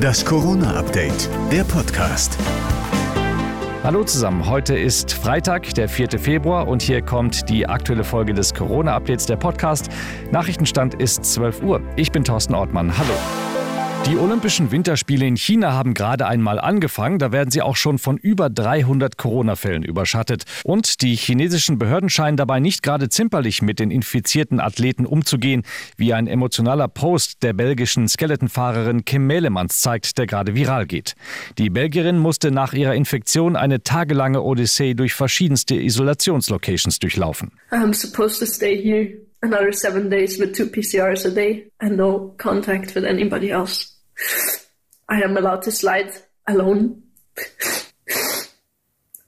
Das Corona-Update, der Podcast. Hallo zusammen, heute ist Freitag, der 4. Februar und hier kommt die aktuelle Folge des Corona-Updates, der Podcast. Nachrichtenstand ist 12 Uhr. Ich bin Thorsten Ortmann. Hallo. Die Olympischen Winterspiele in China haben gerade einmal angefangen. Da werden sie auch schon von über 300 Corona-Fällen überschattet. Und die chinesischen Behörden scheinen dabei nicht gerade zimperlich mit den infizierten Athleten umzugehen, wie ein emotionaler Post der belgischen Skeletonfahrerin Kim Mehlemans zeigt, der gerade viral geht. Die Belgierin musste nach ihrer Infektion eine tagelange Odyssee durch verschiedenste Isolationslocations durchlaufen. I'm supposed to stay here another seven days with two PCRs a day and no contact with anybody else. I am allowed to slide alone.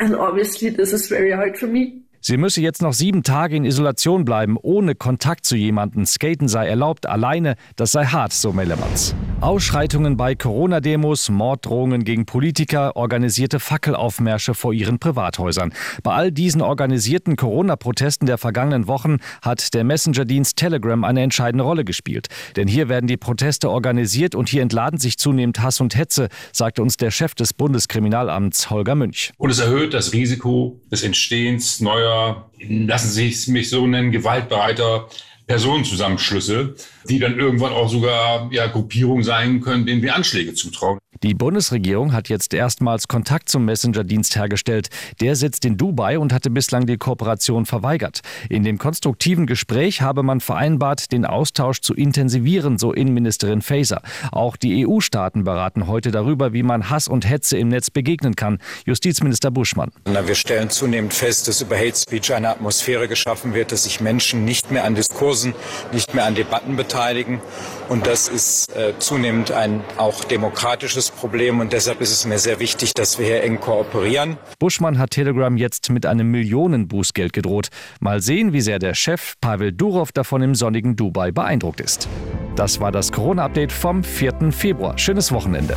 and obviously this is very hard for me. Sie müsse jetzt noch sieben Tage in Isolation bleiben, ohne Kontakt zu jemandem. Skaten sei erlaubt, alleine, das sei hart, so Mellemans. Ausschreitungen bei Corona-Demos, Morddrohungen gegen Politiker, organisierte Fackelaufmärsche vor ihren Privathäusern. Bei all diesen organisierten Corona-Protesten der vergangenen Wochen hat der Messenger-Dienst Telegram eine entscheidende Rolle gespielt. Denn hier werden die Proteste organisiert und hier entladen sich zunehmend Hass und Hetze, sagte uns der Chef des Bundeskriminalamts Holger Münch. Und es erhöht das Risiko des Entstehens neuer, lassen Sie es mich so nennen, gewaltbereiter Personenzusammenschlüsse, die dann irgendwann auch sogar ja, Gruppierungen sein können, denen wir Anschläge zutrauen. Die Bundesregierung hat jetzt erstmals Kontakt zum Messenger-Dienst hergestellt. Der sitzt in Dubai und hatte bislang die Kooperation verweigert. In dem konstruktiven Gespräch habe man vereinbart, den Austausch zu intensivieren, so Innenministerin Faeser. Auch die EU-Staaten beraten heute darüber, wie man Hass und Hetze im Netz begegnen kann. Justizminister Buschmann. Na, wir stellen zunehmend fest, dass über Hate Speech eine Atmosphäre geschaffen wird, dass sich Menschen nicht mehr an Diskursen, nicht mehr an Debatten beteiligen. Und das ist äh, zunehmend ein auch demokratisches Problem und deshalb ist es mir sehr wichtig, dass wir hier eng kooperieren. Buschmann hat Telegram jetzt mit einem Millionenbußgeld gedroht. Mal sehen, wie sehr der Chef Pavel Durov davon im sonnigen Dubai beeindruckt ist. Das war das Corona-Update vom 4. Februar. Schönes Wochenende.